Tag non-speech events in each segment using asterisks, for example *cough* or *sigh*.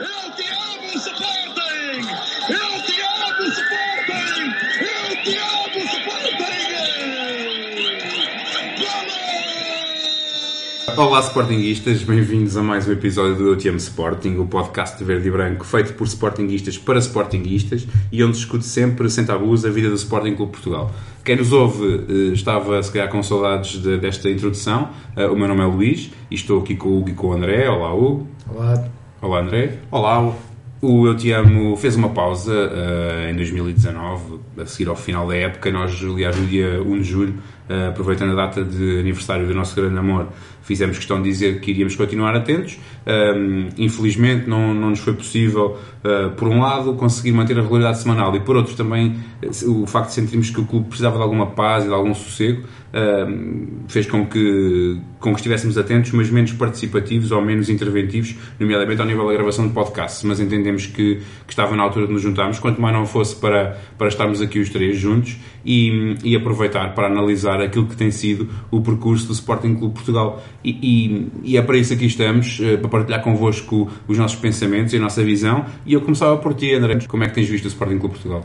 Eu te amo, Sporting! Eu te amo, Sporting! Eu te amo, Sporting! Olá Sportinguistas, bem-vindos a mais um episódio do Eu Te Amo Sporting, o podcast de verde e branco feito por Sportinguistas para Sportinguistas e onde discute sempre, sem tabus, a vida do Sporting Clube Portugal. Quem nos ouve eh, estava se calhar com saudades de- desta introdução. Eh, O meu nome é Luís e estou aqui com o Hugo e com o André. Olá Hugo. Olá. Olá André. Olá. O Eu Te Amo fez uma pausa eh, em 2019, a seguir ao final da época. Nós, aliás, no dia 1 de julho, eh, aproveitando a data de aniversário do nosso grande amor, fizemos questão de dizer que iríamos continuar atentos. Um, infelizmente, não, não nos foi possível, eh, por um lado, conseguir manter a regularidade semanal e, por outro, também eh, o facto de sentirmos que o clube precisava de alguma paz e de algum sossego eh, fez com que, com que estivéssemos atentos, mas menos participativos ou menos interventivos, nomeadamente ao nível da gravação de podcasts. Mas entendemos que, que estava na altura de nos juntarmos, quanto mais não fosse para, para estarmos aqui os três juntos e, e aproveitar para analisar aquilo que tem sido o percurso do Sporting Clube Portugal. E, e, e é para isso que aqui estamos, eh, para partilhar convosco os nossos pensamentos e a nossa visão. E eu começava por ti, André. Como é que tens visto o Sporting Clube Portugal?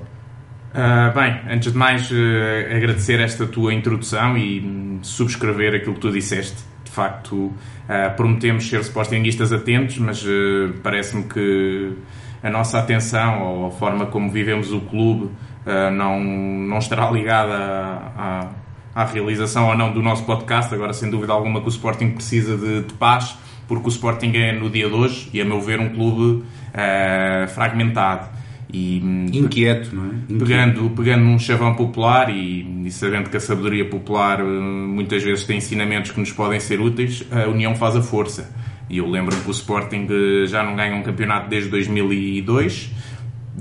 Ah, bem, antes de mais, eh, agradecer esta tua introdução e hum, subscrever aquilo que tu disseste. De facto, ah, prometemos ser sportinguistas atentos, mas eh, parece-me que a nossa atenção ou a forma como vivemos o clube não, não estará ligada à, à, à realização ou não do nosso podcast. Agora, sem dúvida alguma, que o Sporting precisa de, de paz, porque o Sporting é, no dia de hoje, e a meu ver, um clube ah, fragmentado. E, hum, Inquieto, não é? Inquieto. pegando, pegando num chavão popular e, e sabendo que a sabedoria popular eh, muitas vezes tem ensinamentos que nos podem ser úteis, a união faz a força. E eu lembro-me que o Sporting eh, já não ganha um campeonato desde 2002,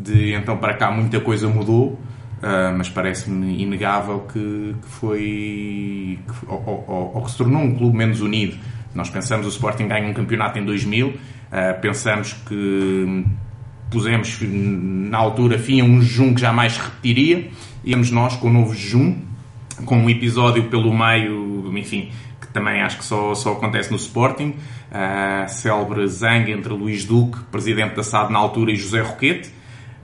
de então para cá muita coisa mudou, ah, mas parece-me inegável que, que foi. Que, ou, ou- ou- que se tornou um clube menos unido. Nós pensamos o Sporting ganha um campeonato em 2000, ah, pensamos que pusemos na altura fim a um jejum que jamais repetiria, íamos nós com um novo jejum, com um episódio pelo meio, enfim, que também acho que só, só acontece no Sporting, a célebre zangue entre Luís Duque, presidente da SAD na altura, e José Roquete.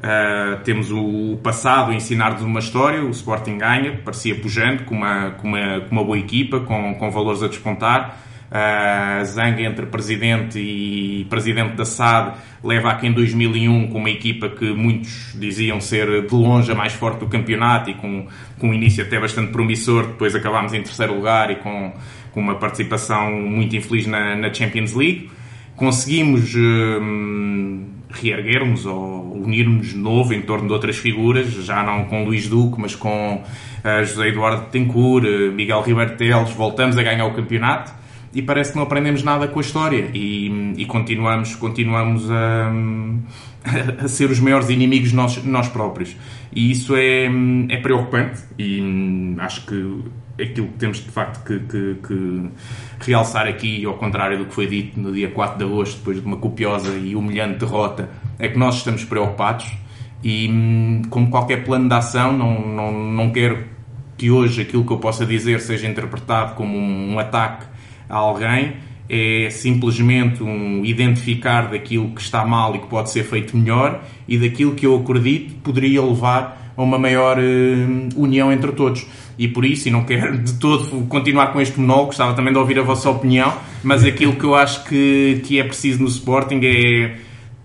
Uh, temos o passado a ensinar-nos uma história, o Sporting ganha, parecia pujante, com uma, com uma, com uma boa equipa, com, com valores a despontar. Uh, a zanga entre presidente e presidente da SAD leva a que em 2001, com uma equipa que muitos diziam ser de longe a mais forte do campeonato e com, com um início até bastante promissor, depois acabámos em terceiro lugar e com, com uma participação muito infeliz na, na Champions League. Conseguimos hum, reerguermos ou unirmos de novo em torno de outras figuras, já não com Luís Duque, mas com uh, José Eduardo Tencourt, uh, Miguel Ribeiro Teles, voltamos a ganhar o campeonato e parece que não aprendemos nada com a história e, e continuamos, continuamos a, *laughs* a ser os maiores inimigos nós, nós próprios. E isso é, é preocupante e hum, acho que aquilo que temos de facto que, que, que realçar aqui, ao contrário do que foi dito no dia 4 de agosto, depois de uma copiosa e humilhante derrota, é que nós estamos preocupados e, hum, como qualquer plano de ação, não, não, não quero que hoje aquilo que eu possa dizer seja interpretado como um, um ataque a alguém, é simplesmente um identificar daquilo que está mal e que pode ser feito melhor e daquilo que eu acredito poderia levar a uma maior eh, união entre todos. E por isso, e não quero de todo continuar com este monólogo, gostava também de ouvir a vossa opinião, mas aquilo que eu acho que, que é preciso no Sporting é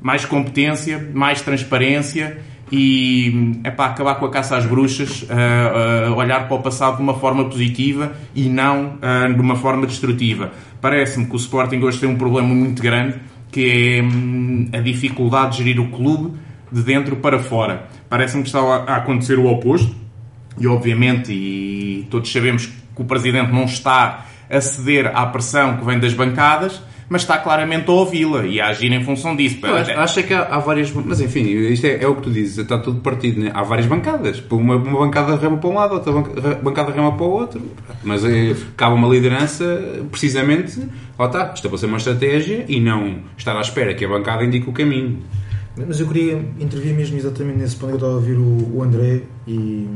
mais competência, mais transparência e é para acabar com a caça às bruxas, uh, uh, olhar para o passado de uma forma positiva e não uh, de uma forma destrutiva. Parece-me que o Sporting hoje tem um problema muito grande que é hum, a dificuldade de gerir o clube de dentro para fora. Parece-me que está a acontecer o oposto e obviamente, e todos sabemos que o Presidente não está a ceder à pressão que vem das bancadas, mas está claramente a ouvi-la e a agir em função disso. Eu acho, acho é que há, há, várias. Mas enfim, isto é, é, o que tu dizes, está tudo partido. Né? Há várias bancadas. Uma, uma bancada rema para um lado, outra bancada rema para o outro. Mas é, cabe uma liderança, precisamente, lá está, estabelecer uma estratégia e não estar à espera que a bancada indique o caminho. Mas eu queria intervir mesmo exatamente nesse ponto. Eu estava a ouvir o, o André e,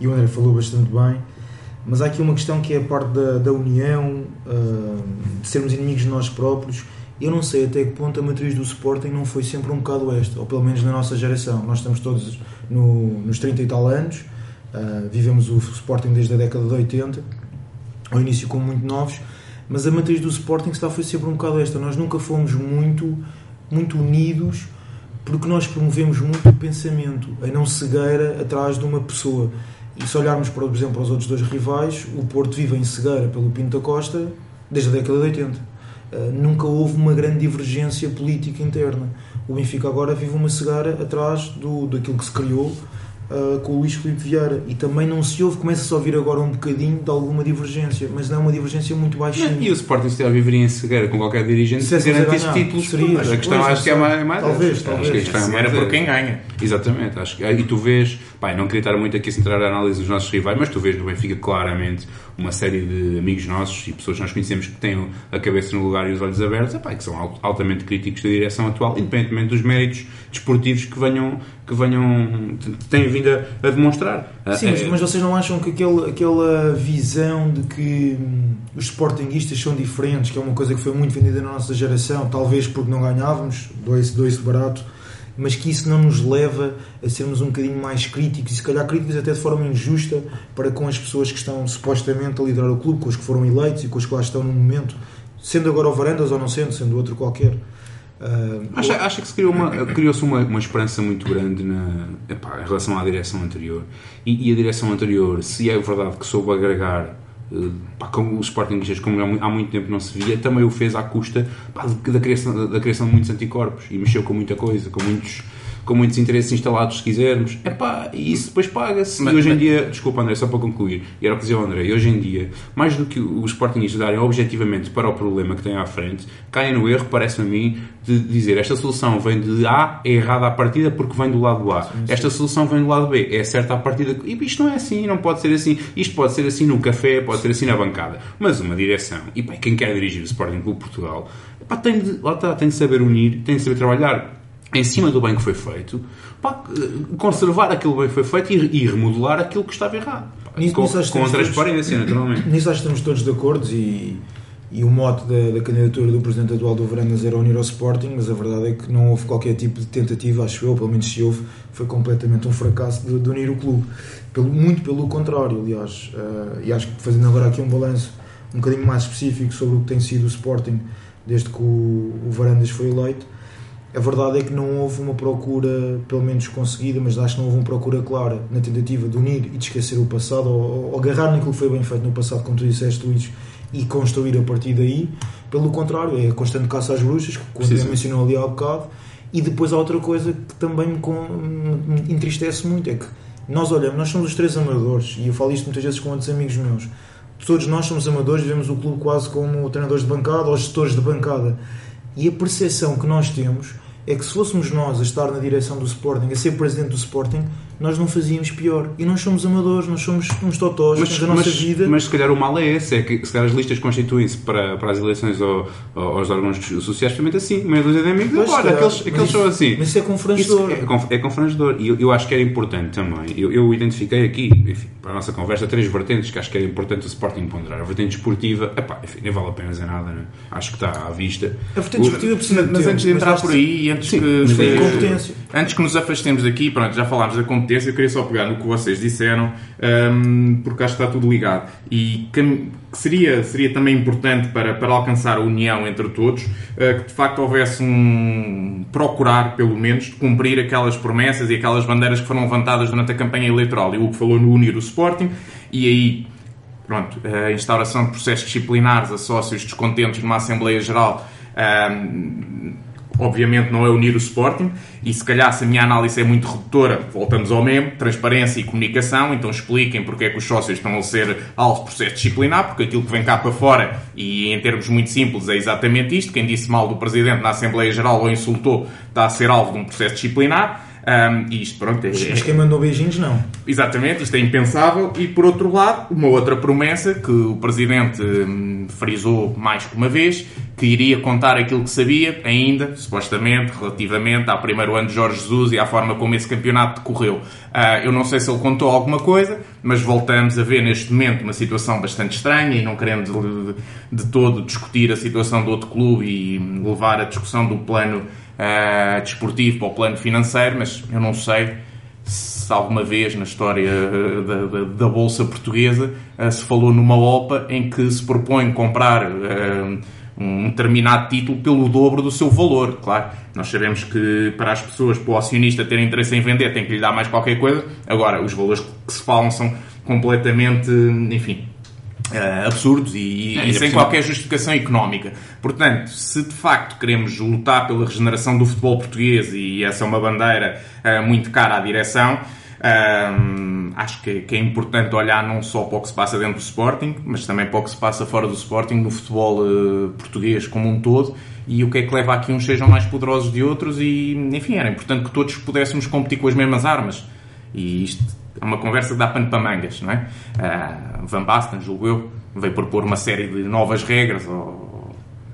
e o André falou bastante bem. Mas há aqui uma questão que é a parte da, da união, uh, de sermos inimigos de nós próprios Eu não sei até que ponto a matriz do Sporting não foi sempre um bocado esta, ou pelo menos na nossa geração. Nós estamos todos no, nos 30 e tal anos, uh, vivemos o Sporting desde a década de 80, ao início como muito novos, mas a matriz do Sporting está, foi sempre um bocado esta. Nós nunca fomos muito, muito unidos porque nós promovemos muito o pensamento, a não cegueira atrás de uma pessoa. E se olharmos, por exemplo, para os outros dois rivais, o Porto vive em cegueira pelo Pinto da Costa desde a década de 80. Uh, nunca houve uma grande divergência política interna. O Benfica agora vive uma cegueira atrás do, daquilo que se criou uh, com o Luís Filipe Vieira e também não se ouve, começa-se a ouvir agora um bocadinho de alguma divergência, mas não é uma divergência muito baixinha. E o Sporting se estiver a viver em cegueira com qualquer dirigente, se garantisse títulos, seria, mas a questão acho que é mais, mais talvez, talvez. Acho que a questão é mais era por quem ganha. Exatamente, acho que, e tu vês, pá, não queria estar muito aqui a centrar a análise dos nossos rivais, mas tu vês no Benfica claramente uma série de amigos nossos e pessoas que nós conhecemos que têm a cabeça no lugar e os olhos abertos, epá, que são altamente críticos da direção atual, independentemente dos méritos desportivos que venham, que venham têm vindo a, a demonstrar. Sim, mas, é, mas, vocês não acham que aquele, aquela visão de que hum, os sportinguistas são diferentes, que é uma coisa que foi muito vendida na nossa geração, talvez porque não ganhávamos, dois, dois barato, mas que isso não nos leva a sermos um bocadinho mais críticos e se calhar críticos até de forma injusta para com as pessoas que estão supostamente a liderar o clube, com os que foram eleitos e com os que lá estão no momento, sendo agora o Varandas ou não sendo, sendo outro qualquer. Uh, acha, acha que se criou uma, criou-se uma, uma esperança muito grande na, epá, em relação à direção anterior e, e, a direção anterior, se é verdade que soube agregar pá, como os Sportingistas, como há muito tempo não se via, também o fez à custa pá, da, criação, da criação de muitos anticorpos. E mexeu com muita coisa, com muitos com muitos interesses instalados, se quisermos. Epá, e isso depois paga-se. E hoje em dia, desculpa André, só para concluir, e era o que dizia o André, e hoje em dia, mais do que os Sportingistas darem objetivamente para o problema que têm à frente, caem no erro, parece-me a mim, de dizer esta solução vem de A, é errada à partida porque vem do lado A. Sim, sim. Esta solução vem do lado B, é certa à partida. E isto não é assim, não pode ser assim. Isto pode ser assim no café, pode ser assim na bancada. Mas uma direção, e pá, quem quer dirigir o Sporting Clube Portugal, pá, tem, de, lá está, tem de saber unir, tem de saber trabalhar em cima do bem que foi feito, pá, conservar aquilo que bem foi feito e, e remodelar aquilo que estava errado. Pá, nisso, com, nisso com transparência, todos, naturalmente. *clears throat* Nisso acho que estamos todos de acordo e, e o mote da, da, candidatura do presidente atual do Verandas era unir ao Sporting, mas a verdade é que não houve qualquer tipo de tentativa, acho eu, pelo menos se houve, foi completamente um fracasso de, de unir o clube. Pelo, muito pelo contrário, aliás. Uh, e acho que fazendo agora aqui um balanço um bocadinho mais específico sobre o que tem sido o Sporting desde que o, o Varandas foi eleito, a verdade é que não houve uma procura, pelo menos conseguida, mas acho que não houve uma procura clara na tentativa de unir e de esquecer o passado, ou, ou agarrar naquilo que foi bem feito no passado, como tu disseste, Luís, e construir a partir daí. Pelo contrário, é a constante caça às bruxas, que o André mencionou ali há bocado. E depois há outra coisa que também me, me entristece muito: é que nós olhamos, nós somos os três amadores, e eu falo isto muitas vezes com outros amigos meus. Todos nós somos amadores, vemos o clube quase como treinadores de bancada ou gestores de bancada. E a percepção que nós temos é que se fôssemos nós a estar na direção do Sporting, a ser presidente do Sporting, nós não fazíamos pior. E nós somos amadores, nós somos uns totós, mas, da nossa mas, vida. Mas se calhar o mal é esse, é que se calhar as listas constituem-se para, para as eleições ou, ou aos órgãos sociais, justamente assim, meia dúzia de amigos, pois, agora, aqueles, aqueles são assim. Mas isso é confrangedor. Isso é, é confrangedor. E eu, eu, acho que era importante também, eu, eu identifiquei aqui, enfim, para a nossa conversa, três vertentes que acho que era importante o Sporting ponderar. A vertente esportiva, epá, enfim, nem vale a pena dizer nada, né? acho que está à vista. A vertente esportiva precisa Mas antes de entrar por aí, antes Sim, que, antes que nos afastemos aqui, pronto, já falámos da eu queria só pegar no que vocês disseram, um, porque acho que está tudo ligado. E que seria, seria também importante para, para alcançar a união entre todos, uh, que de facto houvesse um. procurar, pelo menos, de cumprir aquelas promessas e aquelas bandeiras que foram levantadas durante a campanha eleitoral. E o que falou no Unir o Sporting, e aí pronto, a instauração de processos disciplinares a sócios descontentes numa Assembleia Geral um, obviamente não é unir o Sporting, e se calhar se a minha análise é muito redutora, voltamos ao mesmo, transparência e comunicação, então expliquem porque é que os sócios estão a ser alvo de processo disciplinar, porque aquilo que vem cá para fora, e em termos muito simples, é exatamente isto, quem disse mal do Presidente na Assembleia Geral ou insultou, está a ser alvo de um processo disciplinar, um, isto, pronto, é, Mas quem mandou beijinhos, não. Exatamente, isto é impensável. E por outro lado, uma outra promessa que o Presidente hum, frisou mais que uma vez, que iria contar aquilo que sabia, ainda, supostamente, relativamente ao primeiro ano de Jorge Jesus e à forma como esse campeonato decorreu. Uh, eu não sei se ele contou alguma coisa, mas voltamos a ver neste momento uma situação bastante estranha e não querendo de, de todo discutir a situação do outro clube e levar a discussão do plano uh, desportivo para o plano financeiro, mas eu não sei se alguma vez na história ah, da, da, da Bolsa Portuguesa uh, se falou numa OPA em que se propõe comprar um determinado título pelo dobro do seu valor. Claro, nós sabemos que para as pessoas, para o acionista ter interesse em vender, tem que lhe dar mais qualquer coisa. Agora, os valores que se falam são completamente, enfim, uh, absurdos e, é, e sem qualquer justificação económica. Portanto, se de facto queremos lutar pela regeneração do futebol português e essa é uma bandeira uh, muito cara à direção, um, acho que, que, é importante olhar não só para o que se passa dentro do Sporting, mas também para o que se passa fora do Sporting, no futebol uh, português como um todo, e o que é que leva a que uns sejam mais poderosos de outros, e enfim, era importante que todos pudéssemos competir com as mesmas armas. E isto é uma conversa que dá pano para mangas, não é? Uh, Van Basten, julgo eu, veio propor uma série de novas regras, ou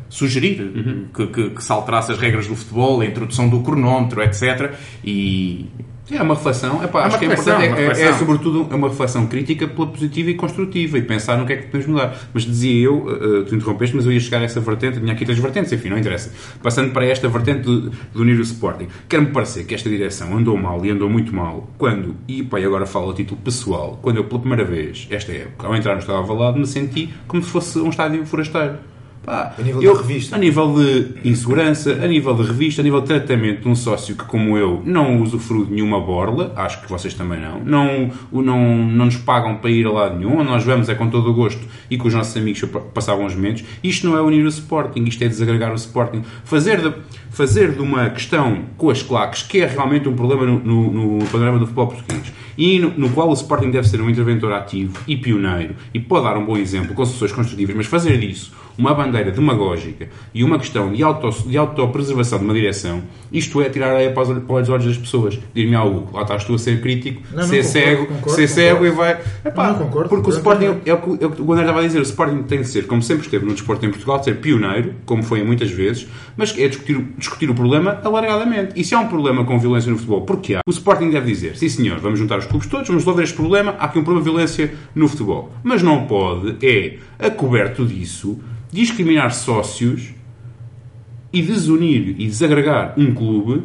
sugerir uhum. que, que, que se alterasse as regras do futebol, a introdução do cronómetro, etc. E é uma reflexão, epá, é acho que é importante, é, é, é, sobretudo uma reflexão crítica pela positiva e construtiva e pensar no que é que podemos mudar. Mas dizia eu, uh, tu interrompeste, mas eu ia chegar a essa vertente, tinha aqui três vertentes, enfim, não interessa. Passando para esta vertente do, do unir o Sporting, quer-me parecer que esta direção andou mal e andou muito mal quando, e pá, agora falo a título pessoal, quando eu pela primeira vez, esta época, ao entrar no estado avalado, me senti como se fosse um estádio forasteiro. Pá, a nível eu, de revista. A nível de insegurança, a nível de revista, a nível de tratamento de um sócio que, como eu, não usufrui de nenhuma borla, acho que vocês também não, não, não, não nos pagam para ir a lado nenhum, nós vamos é com todo o gosto e com os nossos amigos passavam os momentos. Isto não é unir o Sporting, isto é desagregar o Sporting. Fazer de, fazer de uma questão com as claques, que é realmente um problema no, no, no panorama do futebol português, e no, no, qual o Sporting deve ser um interventor ativo e pioneiro, e pode dar um bom exemplo com soluções construtivas, mas fazer disso uma bandeira demagógica e uma questão de, auto, de autopreservação de uma direção, isto é tirar a areia para os, para os olhos das pessoas. Dir-me algo, lá estás tu a ser crítico, não, ser não, cego, concordo, ser concordo. cego e vai. Epá, não, concordo, porque o Sporting, é, o que, é o que o André estava a dizer, o Sporting tem de ser, como sempre esteve no desporto em Portugal, ser pioneiro, como foi muitas vezes, mas é discutir, discutir o problema alargadamente. E se há um problema com violência no futebol, porque há, o Sporting deve dizer, sim senhor, vamos juntar os clubes todos, vamos resolver este problema, há aqui um problema de violência no futebol. Mas não pode, é, a coberto disso, discriminar sócios e desunir e desagregar um clube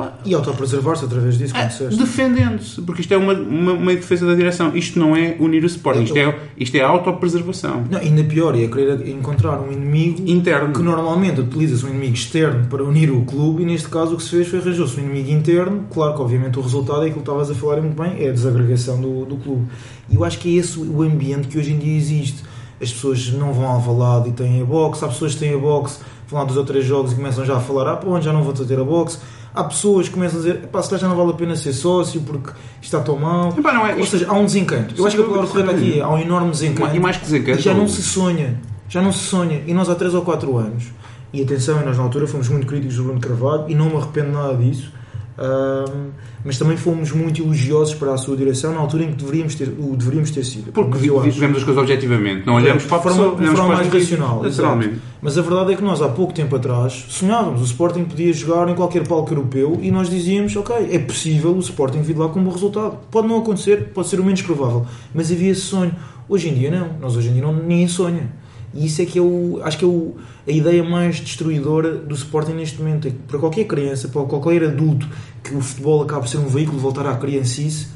Pá, e autopreservar-se através disso, como disseste. Defendendo-se, porque isto é uma, uma, uma, defesa da direção. Isto não é unir o Sporting, isto é, isto é autopreservação. Não, ainda pior, é querer encontrar um inimigo interno que normalmente utiliza-se um inimigo externo para unir o clube e neste caso o que se fez foi arranjou-se um inimigo interno. Claro que, obviamente, o resultado é aquilo que estavas a falar muito bem, é a desagregação do, do clube. E eu acho que é esse o ambiente que hoje em dia existe as pessoas não vão ao valado e têm a box, há pessoas que têm a box, vão lá dos ou três jogos e começam já a falar, ah, pô, já não vou ter a box. Há pessoas que começam a dizer, pá, se já não vale a pena ser sócio porque está tão mal. Epá, não é, Ou seja, há um desencanto. Eu acho que a palavra correta aqui é, há um enorme desencanto. E mais que desencanto. Já não se sonha. Já não se sonha. E nós há 3 ou 4 anos, e atenção, nós na altura fomos muito críticos do Bruno Carvalho e não me arrependo nada disso um, mas também fomos muito elogiosos para a sua direção na altura em que deveríamos ter, o deveríamos ter sido. Porque vivemos as coisas objetivamente, não olhamos para a forma, de forma mais racional. Naturalmente. Mas a verdade é que nós há pouco tempo atrás sonhávamos, o Sporting podia jogar em qualquer palco europeu e nós dizíamos, ok, é possível o Sporting vir lá com um bom resultado. Pode não acontecer, pode ser o menos provável, mas havia esse sonho. Hoje em dia não, nós hoje em dia não, ninguém sonha. E isso é que é o, acho que é o, a ideia mais destruidora do Sporting neste momento. É que para qualquer criança, para qualquer adulto, que o futebol acaba por ser um veículo de voltar à criancice,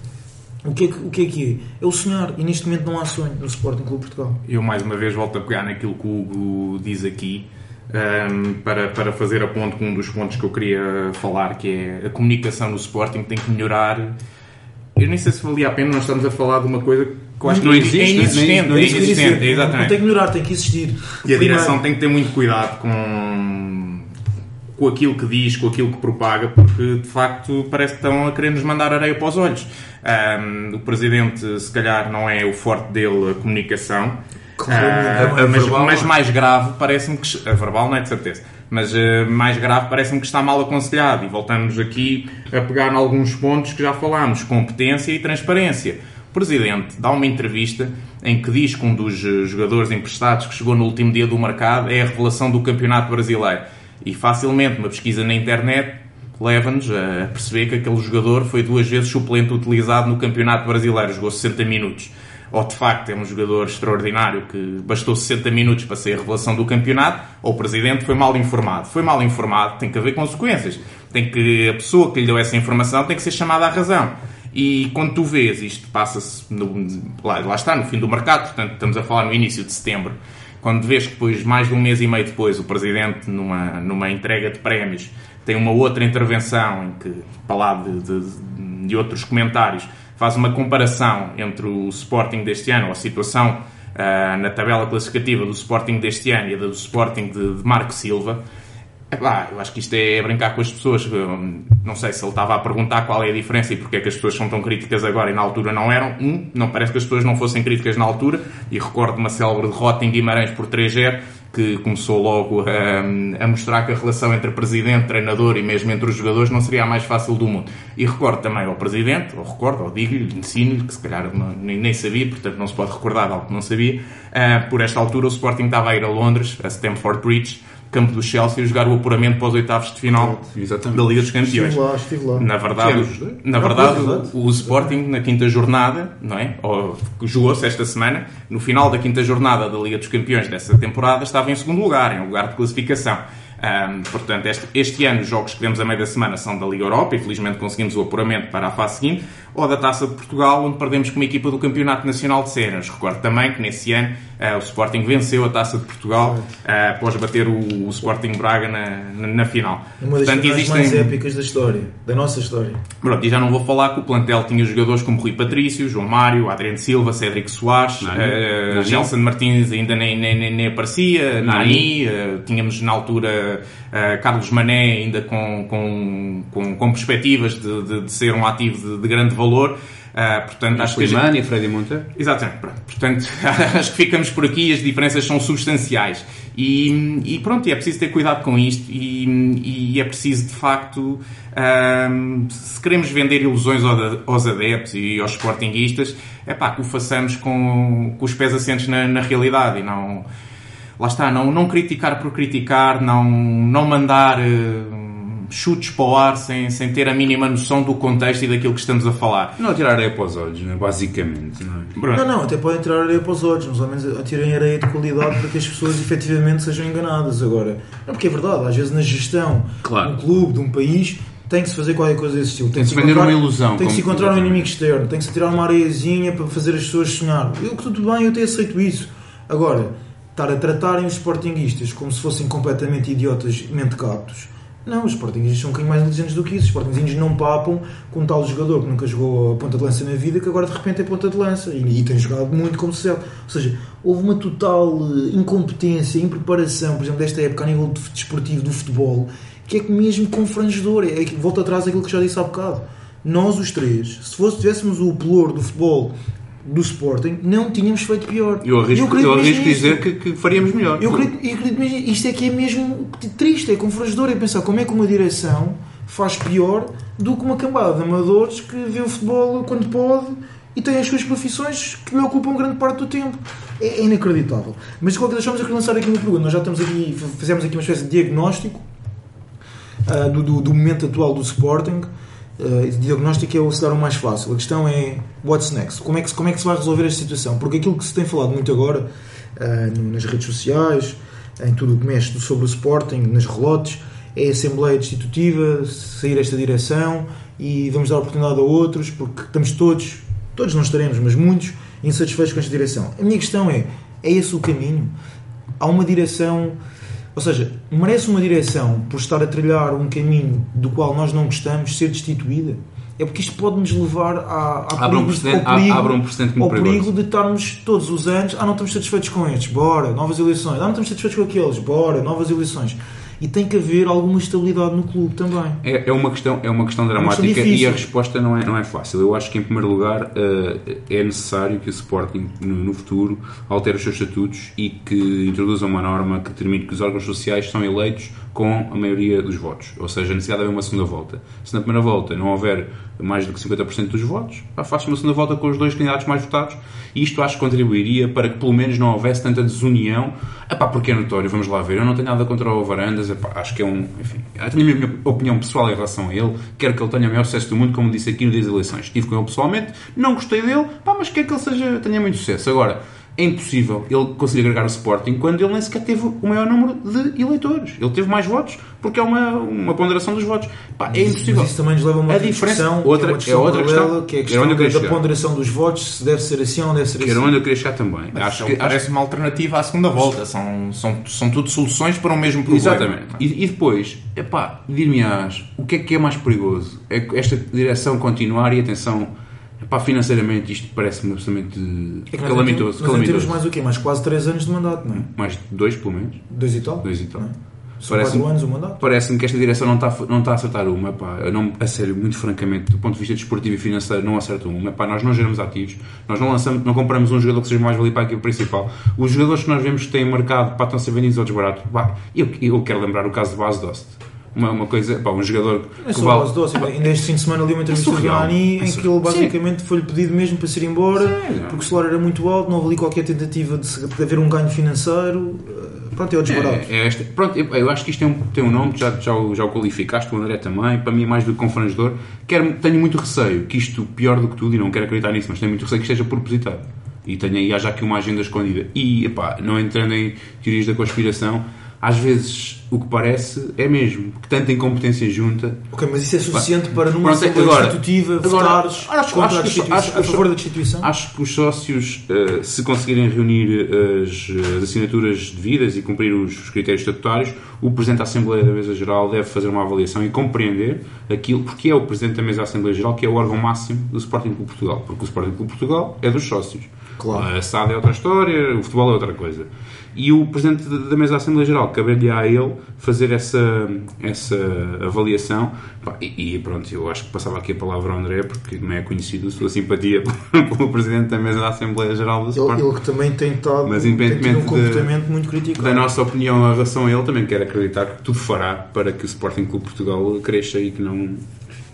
o que, é que, o que é que é? É o sonhar. E neste momento não há sonho no Sporting Clube Portugal. Eu mais uma vez volto a pegar naquilo que o Hugo diz aqui. Um, ehm, para, para fazer a ponto com um dos pontos que eu queria falar, que é a comunicação no Sporting tem que melhorar. Eu nem sei se valia a pena, nós estamos a falar de uma coisa que eu acho que não existe. É inexistente, não, é inexistente, exatamente. Não tem que melhorar, tem que existir. E a direção tem que ter muito cuidado com, com aquilo que diz, com aquilo que propaga, porque de facto parece que estão a querer nos mandar areia para os olhos. Um, o presidente, se calhar, não é o forte dele a comunicação. Uh, a, a mas, mas, mais grave parece-me que. A verbal não é de certeza. Mas uh, mais grave parece-me que está mal aconselhado. E voltamos aqui a pegar em alguns pontos que já falámos: competência e transparência Presidente dá uma entrevista em que diz que um dos eh, jogadores emprestados que chegou no último dia do mercado é a revelação do Campeonato Brasileiro. E facilmente uma pesquisa na internet leva-nos a perceber que aquele jogador foi duas vezes suplente utilizado no Campeonato Brasileiro, jogou 60 minutos. Ou de facto é um jogador extraordinário que bastou 60 minutos para ser a revelação do campeonato, ou o presidente foi mal informado. Foi mal informado, tem que haver consequências. Tem que a pessoa que lhe deu essa informação tem que ser chamada à razão. E quando tu vês, isto passa-se, lá, lá está, no fim do mercado, portanto estamos a falar no início de setembro, quando vês que depois, mais de um mês e meio depois, o Presidente, numa, numa entrega de prémios, tem uma outra intervenção em que, para lá de, de, de outros comentários, faz uma comparação entre o Sporting deste ano, a situação uh, na tabela classificativa do Sporting deste ano e a do Sporting de, de Marco Silva, Epá, eu acho que isto é brincar com as pessoas. Não sei se ele estava a perguntar qual é a diferença e porque é que as pessoas são tão críticas agora e na altura não eram. Um, não parece que as pessoas não fossem críticas na altura. E recordo uma célebre derrota em Guimarães por 3-0 que começou logo a, a, mostrar que a relação entre presidente, treinador e mesmo entre os jogadores não seria a mais fácil do mundo. E recordo também ao presidente, ou recordo, ou digo-lhe, ensino-lhe, que se calhar não, nem, nem, sabia, portanto não se pode recordar de algo que não sabia, uh, por esta altura o Sporting estava a ir a Londres, a Stamford Bridge, campo do Chelsea, jogar o apuramento para os oitavos de final Exatamente. da Liga dos Campeões. Estive lá, estive lá. Na verdade, na verdade o, o Sporting, na quinta jornada, não é? jogou-se esta semana, no final da quinta jornada da Liga dos Campeões dessa temporada, estava em segundo lugar, em lugar de classificação. Um, portanto, este, este, ano os jogos que vemos a meio da semana são da Liga Europa e felizmente conseguimos o apuramento para a fase seguinte, ou da Taça de Portugal, onde perdemos com uma equipa do Campeonato Nacional de Cenas. Recordo também que nesse ano uh, o Sporting venceu a Taça de Portugal uh, após bater o, o Sporting Braga na, na, na, final. Uma das Portanto, existem... mais épicas da história, da nossa história. Pronto, e já não vou falar que o plantel tinha jogadores como Rui Patrício, João Mário, Adriano Silva, Cédric Soares, uh, Gelson Martins ainda nem, nem, nem, nem aparecia, Nani, uh, tínhamos na altura uh, Carlos Mané ainda com, com, com, com perspectivas de, de, de, ser um ativo de, de grande valor. Uh, portanto, acho que a gente... e Freddy Monta. Exatamente. Pronto. Portanto, *laughs* acho que ficamos por aqui as diferenças são substanciais. E, e pronto, é preciso ter cuidado com isto e, e é preciso, de facto, uh, se queremos vender ilusões aos adeptos e aos sportinguistas, é pá, que o façamos com, com os pés assentes na, na realidade e não... Lá está, não, não criticar por criticar, não, não mandar... Uh, chutes para o ar sem, sem ter a mínima noção do contexto e daquilo que estamos a falar. Não atirar areia para os olhos, né? basicamente. Não, é? não, não, até podem tirar areia para os olhos, mas ao menos atirem areia de qualidade para que as pessoas efetivamente sejam enganadas. Agora, não, porque é verdade, às vezes na gestão claro. de um clube, de um país, tem que se fazer qualquer coisa desse estilo. Tem, tem que se vender uma ilusão. Tem que se encontrar um inimigo externo, tem que se tirar uma areiazinha para fazer as pessoas sonhar. Eu que tudo bem, eu até aceito isso. Agora, estar a tratarem os sportinguistas como se fossem completamente idiotas, mente captos, não, os Sportingistas são um bocadinho mais inteligentes do que isso. Os Sportingistas não papam com um tal jogador que nunca jogou a ponta de lança na vida que agora de repente é ponta de lança e, e tem jogado muito como se Ou seja, houve uma total eh, incompetência, impreparação, por exemplo, desta época a nível desportivo do futebol que é mesmo confrangedor. É, volta atrás daquilo que já disse há bocado. Nós, os três, se fosse, tivéssemos o pelour do futebol do Sporting, não tínhamos feito pior. Eu arrisco, eu arrisco dizer que, que, faríamos melhor. Eu acredito, eu acredito mesmo, isto é que é mesmo triste, é confrangedor, é pensar como é que uma direção faz pior do que uma cambada de amadores que vê o futebol quando pode e tem as suas profissões que lhe ocupam grande parte do tempo. É, é inacreditável. Mas de qualquer forma, vamos aqui lançar aqui uma pergunta. Nós já estamos aqui, fizemos aqui uma espécie de diagnóstico uh, do, do, do momento atual do Sporting uh, diagnóstico é o cenário mais fácil. A questão é what's next? Como é, que, como é que se vai resolver esta situação? Porque aquilo que se tem falado muito agora uh, nas redes sociais, em tudo o que mexe sobre o Sporting, nas relotes, é Assembleia Destitutiva, sair esta direção e vamos dar oportunidade a outros, porque estamos todos, todos não estaremos, mas muitos, insatisfeitos com esta direção. A minha questão é: é esse o caminho? Há uma direção ou seja, merece uma direção por estar a trilhar um caminho do qual nós não gostamos ser destituída? É porque isto pode nos levar a, um ao perigo, um ao perigo de estarmos todos os anos, ah, não estamos satisfeitos com estes, bora, novas eleições, ah, não estamos satisfeitos com aqueles, bora, novas eleições e tem que haver alguma estabilidade no clube também. É, é uma questão, é uma questão dramática é uma questão e a resposta não é, não é fácil. Eu acho que, em primeiro lugar, uh, é necessário que o Sporting, no, futuro, altere os seus estatutos e que introduza uma norma que determine que os órgãos sociais são eleitos com a maioria dos votos. Ou seja, a necessidade de haver uma segunda volta. Se na primeira volta não houver mais do que 50% dos votos, faz-se uma segunda volta com os dois candidatos mais votados e isto acho que contribuiria para que pelo menos não houvesse tanta desunião. Epá, porque é notório, vamos lá ver, eu não tenho nada contra o Varandas, epá, acho que é um. Enfim, tenho a minha opinião pessoal em relação a ele, quero que ele tenha o maior sucesso do mundo, como disse aqui no dia das eleições. Estive com ele pessoalmente, não gostei dele, pá, mas quero que ele seja, tenha muito sucesso. Agora, é impossível ele conseguir agregar o Sporting quando ele nem sequer teve o maior número de eleitores. Ele teve mais votos porque é uma, uma ponderação dos votos. Pá, é impossível. Mas isso também nos leva a uma A diferença- discussão, outra- que é, é outra paralela, questão. que é a questão da, da ponderação dos votos, se deve ser assim ou não deve ser Que assim. era onde eu queria chegar também. Mas acho isso que, acho- parece uma alternativa à segunda volta. São, são, são tudo soluções para o mesmo problema. Exatamente. E, e depois, epá, dir-me-ás, o que é que é mais perigoso? É esta direção continuar e atenção, epá, financeiramente isto parece-me absolutamente É calamitoso. nós calamitoso. temos mais o quê? Mais quase 3 anos de mandato, não é? Mais dois, pelo menos. Dois e tal? Dois e tal. É? São Parece-me- 4 anos o mandato? Parece-me que esta direção não está, não está a acertar uma. Pá. Eu não, a sério, muito francamente, do ponto de vista desportivo e financeiro, não acerta uma. Pá, nós não geramos ativos, nós não, lançamos, não compramos um jogador que seja mais valia para a equipe principal. Os jogadores que nós vemos que têm mercado para estão a ser vendidos ao desbarato. Pá, eu, eu quero lembrar o caso de Bas Dost. Uma, uma coisa, pá, um jogador é que vale. doce. Ainda este fim de semana ali uma entrevista do surreal. Nani É em que ele basicamente foi-lhe pedido mesmo para se ir embora Sim. porque o salário era muito alto, não houve ali qualquer tentativa de, de haver um ganho financeiro. eh, Pronto, é o desbarato. É, é esta. Pronto, eu, eu acho que isto tem um, tem um nome, já, já, o- já o qualificaste, o André também, para mim é mais do que confrangedor. Quero, tenho muito receio que isto, pior do que tudo, e não quero acreditar nisso, mas tenho muito receio que esteja propositado. E tenha aí haja aqui uma agenda escondida. E, epá, não entrando em teorias da conspiração, às vezes o que parece é mesmo que tanta incompetência junta Ok, mas isso é suficiente para numa Pronto, Assembleia agora- Institutiva agora, votares acho- contra acho a, acho a favor da destituição? Acho que os sócios, eh, se conseguirem reunir eh, as, as assinaturas devidas e cumprir os, os critérios estatutários, o Presidente da Assembleia da Mesa Geral deve fazer uma avaliação e compreender aquilo, porque é o Presidente da Mesa da Assembleia Geral que é o órgão máximo do Sporting Clube Portugal, porque o Sporting Clube Portugal é dos sócios. Claro. A SAD é outra história, o futebol é outra coisa. E o Presidente da Mesa da Assembleia Geral, cabe-lhe a ele fazer essa, essa avaliação. E, e pronto, eu acho que passava aqui a palavra ao André, porque não é conhecido a sua simpatia *laughs* pelo Presidente da Mesa da Assembleia Geral do Ele, Sporting. ele que também tem, estado, Mas um independentemente de- comportamento muito criticado. Da nossa opinião em relação a ele, também quero acreditar que tudo fará para que o Sporting Clube Portugal cresça e que não,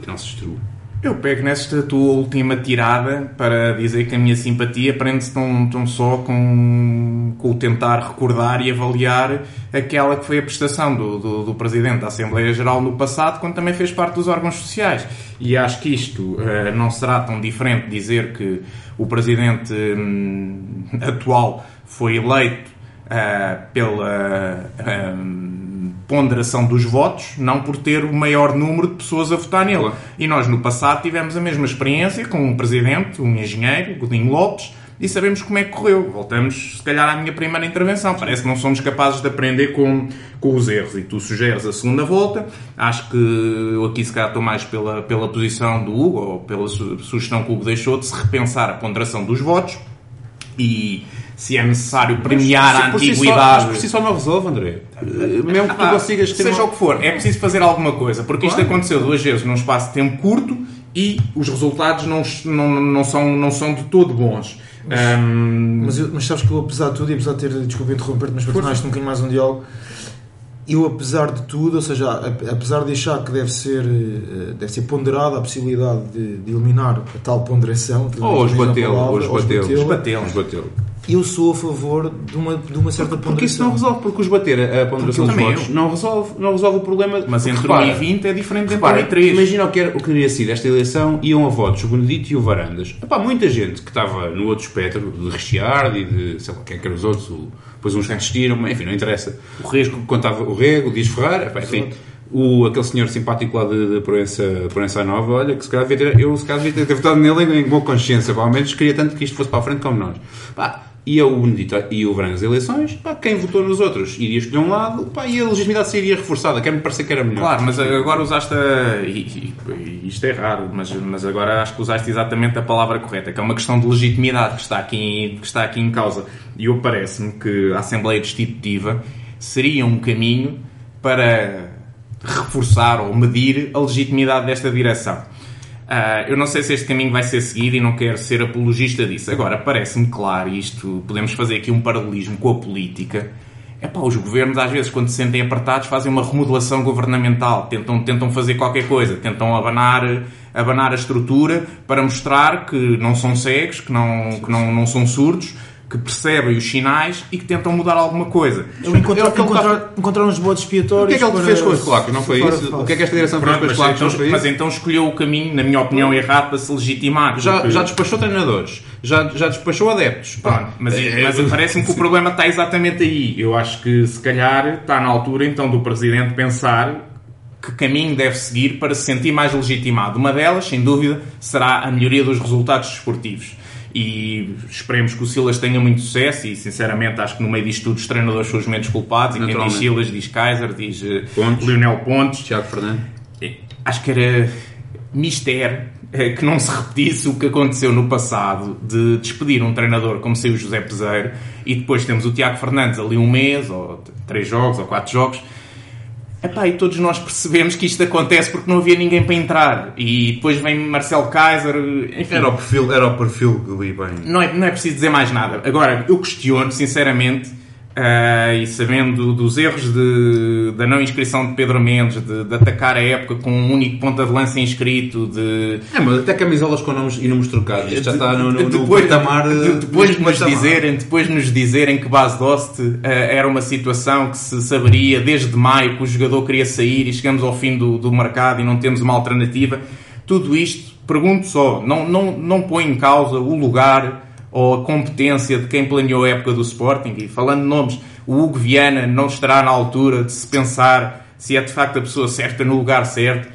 que não se destrua. Eu pego nesta tua última tirada para dizer que a minha simpatia prende-se tão, tão só com, com o tentar recordar e avaliar aquela que foi a prestação do, do, do Presidente da Assembleia Geral no passado, quando também fez parte dos órgãos sociais. E acho que isto eh, não será tão diferente dizer que o Presidente hum, atual foi eleito ah, pela hum, ponderação dos votos, não por ter o maior número de pessoas a votar nele. Claro. E nós no passado tivemos a mesma experiência com um presidente, um engenheiro, Godinho Lopes, e sabemos como é que correu. Voltamos, se calhar, à minha primeira intervenção. Parece que não somos capazes de aprender com, com os erros. E tu sugeres a segunda volta. Acho que eu aqui, se calhar, estou mais pela, pela posição do Hugo, ou pela su- sugestão que o Hugo deixou, de se repensar a ponderação dos votos. E se é necessário premiar a Por si só- antiguidade. mas por si só não resolve, André. Eh, Mesmo que tu Ah, consigas ter seja uma- o que for, é preciso fazer alguma coisa, porque isto Claro. aconteceu duas vezes num espaço de tempo curto e os resultados não, não, não, são, não são de todo bons. Ahm, Mas, eu- mas sabes que eu, apesar de tudo, e apesar de ter, desculpa interromper-te, mas tornar-te um bocadinho mais um diálogo, eu, apesar de tudo, ou seja, apesar de achar que deve ser, eh, deve ser ponderada a possibilidade de, de eliminar a tal ponderação, Ou esbatê-lo, ou esbatê-lo. Esbatê-lo. Eu sou a favor de uma, de uma certa ponderação. Porque isso não resolve, porque os bater a a ponderação dos Porque eu votos não resolve, não resolve o problema. mas Porque entre 1 repara, e 20 é diferente de entre 1 Repara, e 3. imagina o que, era, o que teria sido esta eleição, iam a votos o Benedito e o Varandas. Epá, muita gente que estava no outro espectro, de Recheard e de, sei lá, quem é que eram os outros, o- depois uns que desistiram, enfim, não interessa. O Resco contava o Rego, o Dias Ferreira, epá, enfim. O, aquele senhor simpático lá de, de Proença, Proença Nova, olha, que se calhar devia ter, eu se calhar devia ter votado nele em, em boa consciência, pá, ao menos queria tanto que isto fosse para a frente como nós. Pá, ia o Benedito e o Varandas eleições, pá, quem votou nos outros iria escolher um lado, pá, e a legitimidade seria reforçada, quer-me parecer que era melhor. Claro, mas agora usaste a... e, e- e isto é raro, mas, mas agora acho que usaste exatamente a palavra correta, que é uma questão de legitimidade que está aqui, que está aqui em causa. E eu parece-me que a Assembleia Destitutiva seria um caminho para reforçar ou medir a legitimidade desta direção. Ah, eu não sei se este caminho vai ser seguido e não quero ser apologista disso. Agora, parece-me claro, isto. Podemos fazer aqui um paralelismo com a política, É pá, os governos às vezes quando se sentem apertados fazem uma remodelação governamental, tentam, tentam fazer qualquer coisa, tentam abanar, abanar a estrutura para mostrar que não são cegos, que não, que não, não são surdos, que percebem os sinais e que tentam mudar alguma coisa. Eu encontrar, Ele- ele- encontrar, encontrar uns botes O que expiatórios. é que ele fez com os polacos? Não foi isso? O que é que esta direção fez com? Não então, mas então escolheu o caminho, na minha opinião, errado para se legitimar. Já, já despachou treinadores, já, já despachou adeptos. Pá, Pronto, mas, é- mas parece-me que o problema está exatamente aí. Eu acho que se calhar está na altura então do Presidente pensar que caminho deve seguir para se sentir mais legitimado. Uma delas, sem dúvida, será a melhoria dos resultados desportivos. E esperemos que o Silas tenha muito sucesso e, sinceramente, acho que no meio disto tudo os treinadores são os menos culpados. E quem diz. Silas diz Kaiser, diz eh, Pontes. Lionel Pontes. Tiago Fernandes. É, acho que era mistério eh, que não se repetisse o que aconteceu no passado de despedir um treinador como saiu o José Peseiro e depois temos o Tiago Fernandes ali um mês, ou três jogos, ou quatro jogos. Epá, e todos nós percebemos que isto acontece porque não havia ninguém para entrar. E depois vem Marcelo Kaiser, enfim. Era o perfil, era o perfil do bem. Não é, não é preciso dizer mais nada. Agora, eu questiono, sinceramente, ah, e sabendo dos erros de, da não inscrição de Pedro Mendes, de, de atacar a época com um único ponta de lança inscrito, de. É, mas até camisolas com nomes e números trocados. Isto já está no, no, no depois, patamar. de- depois, de no nos patamar. dizerem, depois de nos dizerem que Bas Dost ah, era uma situação que se saberia desde maio que o jogador queria sair e chegamos ao fim do, do mercado e não temos uma alternativa. Tudo isto, pergunto só, não, não, não põe em causa o lugar ou a competência de quem planeou a época do Sporting. E falando de nomes, o Hugo Viana não estará na altura de se pensar se é de facto a pessoa certa no lugar certo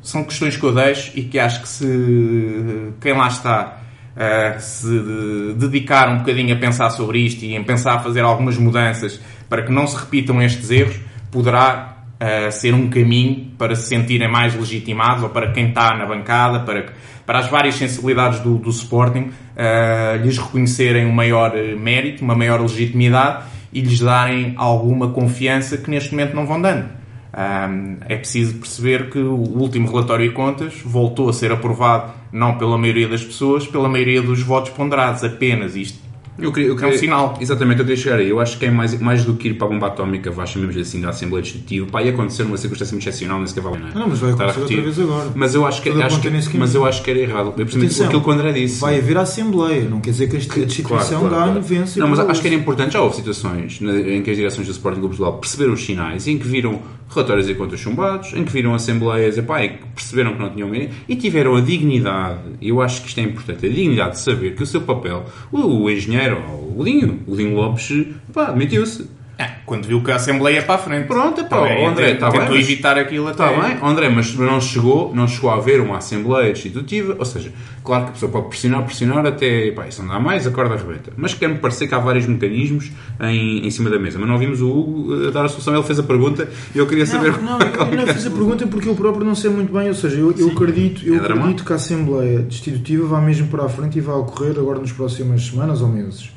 são questões que eu deixo e que acho que se quem lá está eh, se de- dedicar um bocadinho a pensar sobre isto e em pensar a fazer algumas mudanças para que não se repitam estes erros, poderá eh, ser um caminho para se sentirem mais legitimados ou para quem está na bancada, para, para as várias sensibilidades do, do Sporting eh, lhes reconhecerem um maior eh, mérito, uma maior legitimidade e lhes darem alguma confiança que neste momento não vão dando. Ahm, é preciso perceber que o último relatório e contas voltou a ser aprovado não pela maioria das pessoas, pela maioria dos votos ponderados, apenas isto. Eu queria, eu É um queria- sinal. Exatamente, eu queria chegar aí. Eu acho que é mais, mais do que ir para a bomba atómica, vá, chamemos assim, da Assembleia Legislativa. Pá, ia acontecer uma circunstância muito excepcional, nem sequer vale. Não, mas vai acontecer outra vez agora. Mas eu acho que, acho que- mas eu acho que era errado. Eu percebi Atenção, aquilo que o André disse. Vai haver a Assembleia, não quer dizer que a instituição Claro, claro, ganhe, claro. vence. Não, mas acho que era importante. Já houve situações em que as direções do Sporting Clube de Portugal perceberam os sinais, em que viram relatórios e contas chumbados, em que viram assembleias e que perceberam que não tinham e tiveram a dignidade, e eu acho que isto é importante, a dignidade de saber que o seu papel, o, o engenheiro, o Linho, o Linho Lopes, epá, demitiu-se. Ah, quando viu que a Assembleia é para a frente. Pronto, epá, Também, o André, tentou tá bem, mas- evitar aquilo até. Está bem, André, mas não chegou, não chegou a haver uma Assembleia Destitutiva, ou seja, claro que a pessoa pode pressionar, pressionar até, pá, isso não dá mais, a corda arrebenta. Mas quer-me parecer que há vários mecanismos em, em cima da mesa. Mas não vimos o Hugo eh, dar a solução, ele fez a pergunta e eu queria saber Não, não, eu não fiz a pergunta porque eu próprio não sei muito bem, ou seja, eu, eu acredito, eu é dramático. acredito que a Assembleia Destitutiva vai mesmo para a frente e vai ocorrer agora nas próximas semanas ou meses.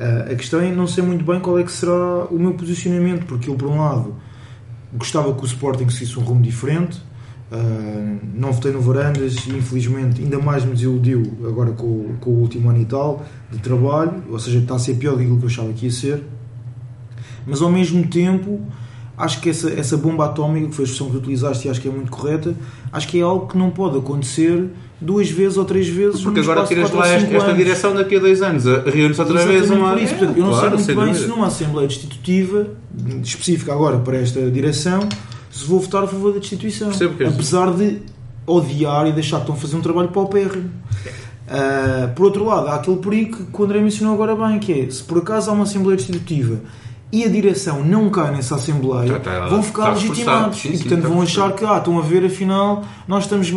Ah, a questão é não sei muito bem qual é que será o meu posicionamento, porque eu, por um lado, gostava que o Sporting seguisse um rumo diferente. ah, não votei no Varandas e infelizmente ainda mais me desiludiu agora com, o- com o último ano e tal de trabalho, ou seja, está a ser pior do que eu achava que ia ser mas ao mesmo tempo acho que essa, essa bomba atómica, que foi a expressão que utilizaste e acho que é muito correta, acho que é algo que não pode acontecer duas vezes ou três vezes Porque agora tiras lá esta, esta direção daqui a dois anos, reúne-se outra vez Exatamente uma. por isso. É, Portanto, eu não claro, sei muito bem se numa Assembleia Destitutiva, específica agora para esta direção, se vou votar a favor da destituição. Apesar de odiar e deixar que estão a fazer um trabalho paupérrimo. Ah, por outro lado, há aquele perigo que o André mencionou agora bem, que é, se por acaso há uma Assembleia Destitutiva e a direção não cai nessa Assembleia, Já está- vão ficar está legitimados. Sim, e sim, portanto vão achar que, ah, estão a ver, afinal, nós estamos bem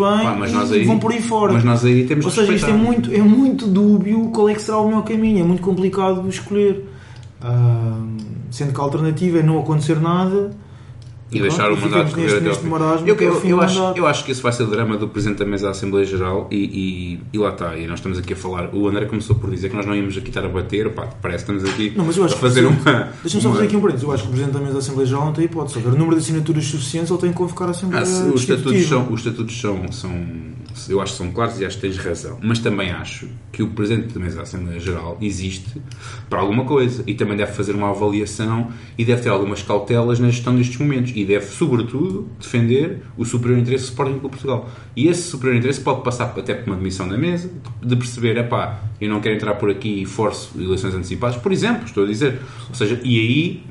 e aí- vão por aí fora. Mas nós aí temos Ou seja, isto é muito, é muito dúbio qual é que será o melhor caminho, é muito complicado de escolher. Ah, sendo que a alternativa é não acontecer nada E deixar o mandato correr até ao fim. Eu, eu, eu acho, eu acho que esse vai ser o drama do Presidente da Mesa da Assembleia Geral e, e, e lá está. E nós estamos aqui a falar. O André começou por dizer que nós não íamos aqui estar a bater. Pá, parece que estamos aqui Não, mas eu acho a que fazer o uma. Deixa-me só fazer aqui um parênteses. Eu acho que o Presidente da Mesa da Assembleia Geral não tem hipótese. Se houver o número de assinaturas suficientes, ele tem que convocar a Assembleia Ah, se- os, estatutos são, os estatutos são, são, eu acho que são claros e acho que tens razão. Mas também acho que o Presidente da Mesa da Assembleia Geral existe para alguma coisa e também deve fazer uma avaliação e deve ter algumas cautelas na gestão destes momentos e deve, sobretudo, defender o superior interesse do Sporting Clube Portugal. E esse superior interesse pode passar até por uma demissão da mesa, de perceber, é pá, eu não quero entrar por aqui e forço eleições antecipadas, por exemplo, estou a dizer. Ou seja, e aí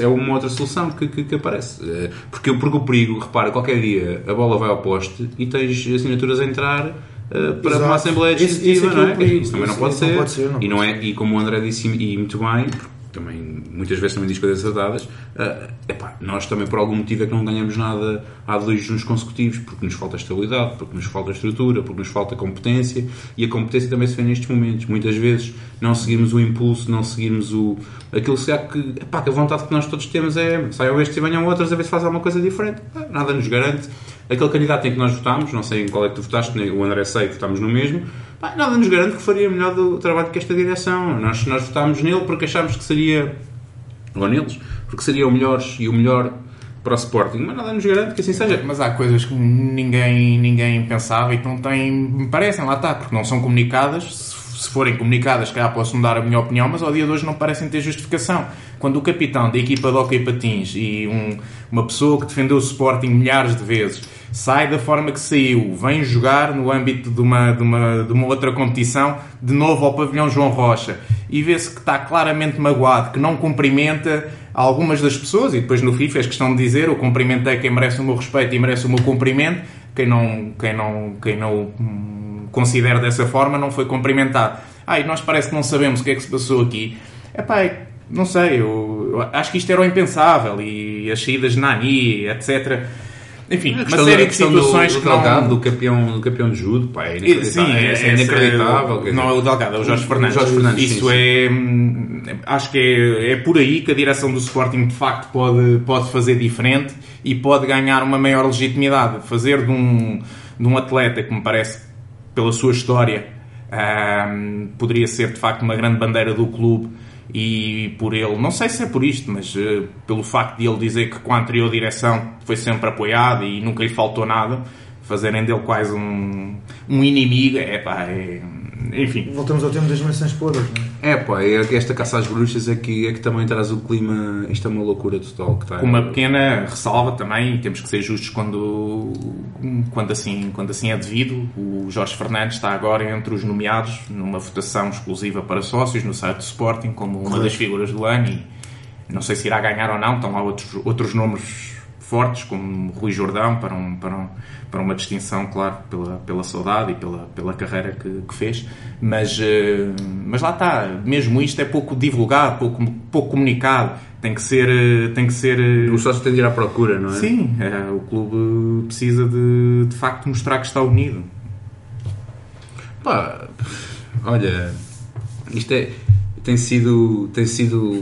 é uma outra solução que, que, que, aparece. Eh, porque, porque o perigo, repara, qualquer dia a bola vai ao poste e tens assinaturas a entrar uh, para Exato. uma Assembleia Legislativa, não é? Isso também não pode, ser. não pode ser. Não e, não é, e como o André disse, e muito bem, também muitas vezes também diz coisas acertadas, uh, epá, nós também por algum motivo é que não ganhamos nada há dois juntos consecutivos, porque nos falta estabilidade, porque nos falta estrutura, porque nos falta competência, e a competência também se vê nestes momentos. Muitas vezes não seguirmos o impulso, não seguirmos o, aquilo que, que, epá, que a vontade que nós todos temos é saiam estes e venham outros a ver se faz alguma coisa diferente. Nada nos garante. Aquele candidato em que nós votámos, não sei em qual é que tu votaste, o André sei, votámos no mesmo, Pá, nada nos garante que faria melhor do trabalho que esta direção. Nós, nós votámos nele porque achámos que seria, ou neles, porque seria o melhor e o melhor para o Sporting, mas nada nos garante que assim seja. Mas há coisas que ninguém, ninguém pensava e que não têm, me parecem, lá está, porque não são comunicadas. Se forem comunicadas, calhar posso dar a minha opinião, mas ao dia de hoje não parecem ter justificação. Quando o capitão da equipa de hockey patins e um, uma pessoa que defendeu o Sporting milhares de vezes sai da forma que saiu, vem jogar no âmbito de uma, de uma, de uma outra competição, de novo ao pavilhão João Rocha, e vê-se que está claramente magoado, que não cumprimenta algumas das pessoas, e depois no FIFA és questão de dizer, eu cumprimentei quem merece o meu respeito e merece o meu cumprimento, quem não, quem não, quem não considera dessa forma não foi cumprimentado. Ah, e nós parece que não sabemos o que é que se passou aqui. É pá, não sei, eu, eu acho que isto era o impensável, e as saídas de Nani, etc., enfim, uma série de situações do, do que Delgado, não... do campeão, do campeão de judo, pá, é inacreditável. Sim, é, é, é inacreditável. não é o Delgado, é o Jorge Fernandes. Jorge Fernandes Isso sim, é... Hum, acho que é, é por aí que a direção do Sporting de facto pode, pode fazer diferente e pode ganhar uma maior legitimidade. Fazer de um, de um atleta que me parece, pela sua história, um, poderia ser de facto uma grande bandeira do clube e por ele, não sei se é por isto, mas uh, pelo facto de ele dizer que com a anterior direção foi sempre apoiado e nunca lhe faltou nada, fazerem dele quase um, um inimigo, é pá, é, enfim. Voltamos ao tema das menções podres, não é? É pá, é esta caça às bruxas é que, é que também traz o clima, isto é uma loucura total. Que está, Com uma pequena ressalva também, temos que ser justos quando, quando, assim, quando assim é devido, o Jorge Fernandes está agora entre os nomeados numa votação exclusiva para sócios no site do Sporting como uma das figuras do ano e não sei se irá ganhar ou não, estão lá outros, outros nomes fortes, como Rui Jordão, para, um, para, um, para uma distinção, claro, pela, pela saudade e pela, pela carreira que, que fez. Mas, uh, mas lá está, mesmo isto é pouco divulgado, pouco, pouco comunicado. Tem que ser. Eh, tem que ser eh, o sócio tem de ir à procura, não é? Sim, é, o clube precisa de, de facto mostrar que está unido. Pá, olha, isto é tem sido, tem sido,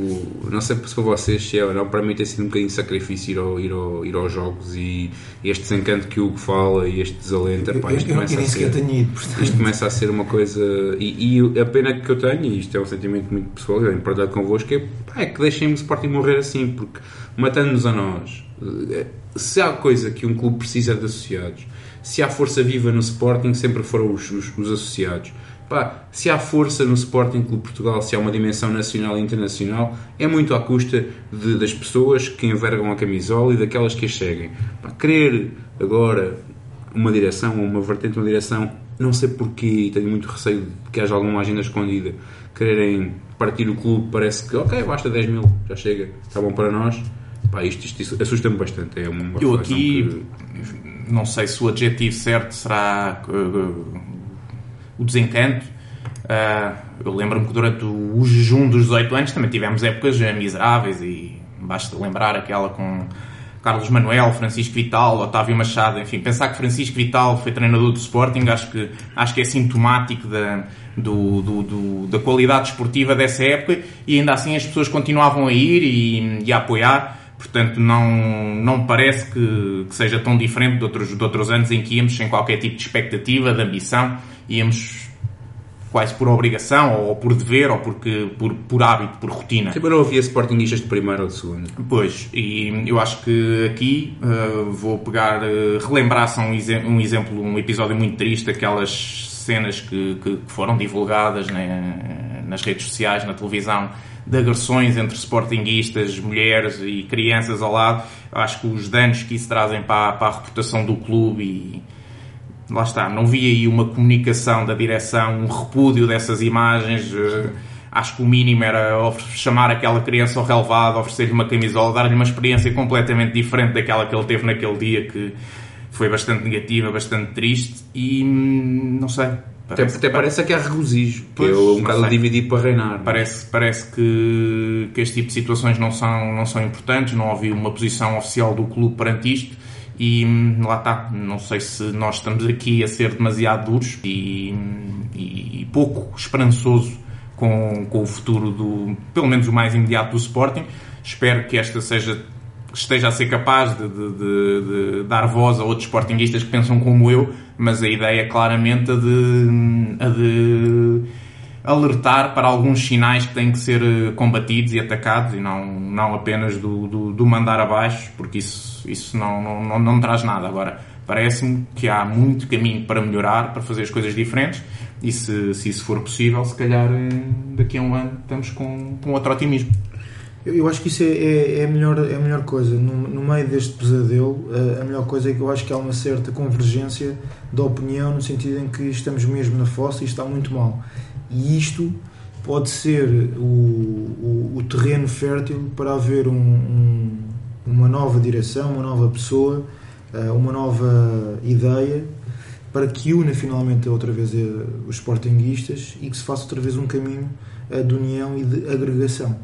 não sei se para vocês se é ou não, para mim tem sido um bocadinho de sacrifício ir, ao, ir, ao, ir aos jogos e, este desencanto que o Hugo fala e este desalento, pá, isto, eu, começa eu, a ser, ido, isto começa a ser uma coisa, e, e, a pena que eu tenho, e isto é um sentimento muito pessoal, eu tenho convosco, é, pá, é que deixem-me o Sporting morrer assim, porque matando-nos a nós, eh, se há coisa que um clube precisa de associados, se há força viva no Sporting, sempre foram os, os, os associados Pá, se há força no Sporting Clube Portugal, se há uma dimensão nacional e internacional, é muito à custa de, das pessoas que envergam a camisola e daquelas que a seguem. Pá, querer agora uma direção uma vertente, uma direção, não sei porquê, tenho muito receio de que haja alguma agenda escondida, quererem partir o clube, parece que, ok, basta 10 mil, já chega, está bom para nós. Pá, isto, isto, isto assusta-me bastante. É uma Eu aqui, que... não sei se o adjetivo certo será uh, o desencanto. Uh, eu lembro-me que durante o jejum dos 18 anos também tivemos épocas miseráveis e basta lembrar aquela com Carlos Manuel, Francisco Vital, Otávio Machado, enfim, pensar que Francisco Vital foi treinador do Sporting acho que, acho que é sintomático da, do, do, do, da qualidade esportiva dessa época e ainda assim as pessoas continuavam a ir e, e a apoiar. Portanto, não, não parece que, que, seja tão diferente de outros, de outros anos em que íamos sem qualquer tipo de expectativa, de ambição íamos quase por obrigação, ou por dever, ou porque, por, por hábito, por rotina. Tipo, não havia Sportingistas de primeiro ou de segundo. Pois, e eu acho que aqui uh, vou pegar, uh, relembrar só um, um, exemplo, um episódio muito triste, aquelas cenas que, que, que foram divulgadas né, nas redes sociais, na televisão, de agressões entre sportinguistas, mulheres e crianças ao lado. Acho que os danos que isso trazem para, para a reputação do clube e lá está, não vi aí uma comunicação da direção, um repúdio dessas imagens. Uh, acho que o mínimo era chamar aquela criança ao relevado, oferecer-lhe uma camisola, dar-lhe uma experiência completamente diferente daquela que ele teve naquele dia, que foi bastante negativa, bastante triste e hum, não sei. Parece, até, até parece que há regozijo, pois, é um bocado dividir para reinar. Parece, parece que, que este tipo de situações não são, não são importantes, não havia uma posição oficial do clube perante isto e hum, lá está. Não sei se nós estamos aqui a ser demasiado duros e, e, e pouco esperançoso com, com o futuro do, pelo menos o mais imediato do Sporting. Espero que esta seja esteja a ser capaz de, de, de, de, dar voz a outros sportinguistas que pensam como eu, mas a ideia é claramente a de, a de alertar para alguns sinais que têm que ser eh, combatidos e atacados e não, não apenas do, do, do mandar abaixo, porque isso, isso não, não, não, não traz nada. Agora, parece-me que há muito caminho para melhorar, para fazer as coisas diferentes e se, se isso for possível, se calhar eh, daqui a um ano estamos com, com outro otimismo. Eu, acho que isso é, é, é, a, melhor, é a melhor coisa. No, no meio deste pesadelo, a, a, melhor coisa é que eu acho que há uma certa convergência da opinião, no sentido em que estamos mesmo na fossa e está muito mal. E isto pode ser o, o, o terreno fértil para haver um, um, uma nova direção, uma nova pessoa, eh, uma nova ideia para que una finalmente outra vez eh, os sportinguistas e que se faça outra vez um caminho eh, de união e de agregação.